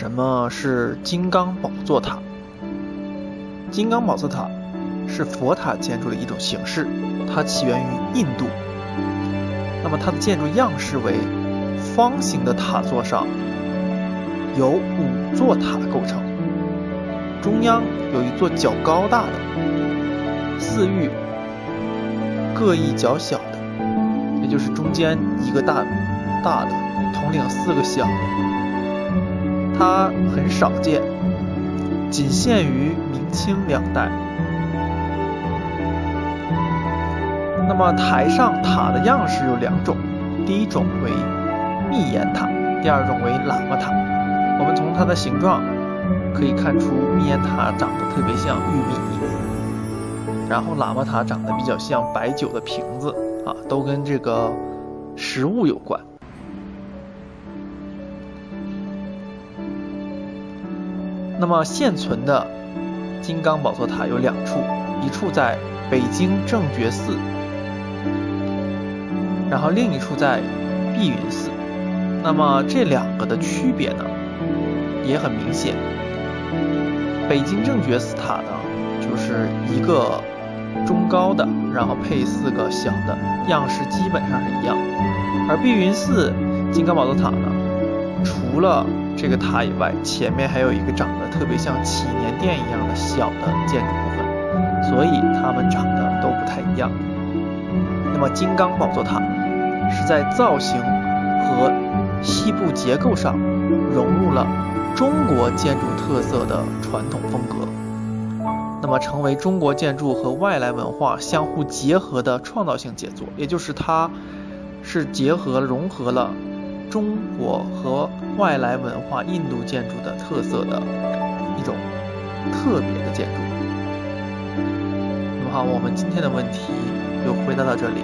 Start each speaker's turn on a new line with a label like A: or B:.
A: 什么是金刚宝座塔？金刚宝座塔是佛塔建筑的一种形式，它起源于印度。那么它的建筑样式为方形的塔座上由五座塔构成，中央有一座较高大的，四隅各一较小的，也就是中间一个大大的统领四个小的，它很少见，仅限于明清两代。那么台上塔的样式有两种，第一种为密檐塔，第二种为喇嘛塔。我们从它的形状可以看出，密檐塔长得特别像玉米，然后喇嘛塔长得比较像白酒的瓶子啊，都跟这个食物有关。那么现存的金刚宝座塔有两处，一处在北京正觉寺。然后另一处在碧云寺，那么这两个的区别呢，也很明显。北京正觉寺塔呢，就是一个中高的，然后配四个小的，样式基本上是一样。而碧云寺金刚宝座塔呢，除了这个塔以外，前面还有一个长得特别像祈年殿一样的小的建筑部分，所以它们长得都不太一样。那么金刚宝座塔。是在造型和细部结构上融入了中国建筑特色的传统风格，那么成为中国建筑和外来文化相互结合的创造性杰作，也就是它是结合融合了中国和外来文化印度建筑的特色的一种特别的建筑。那么好，我们今天的问题就回答到这里。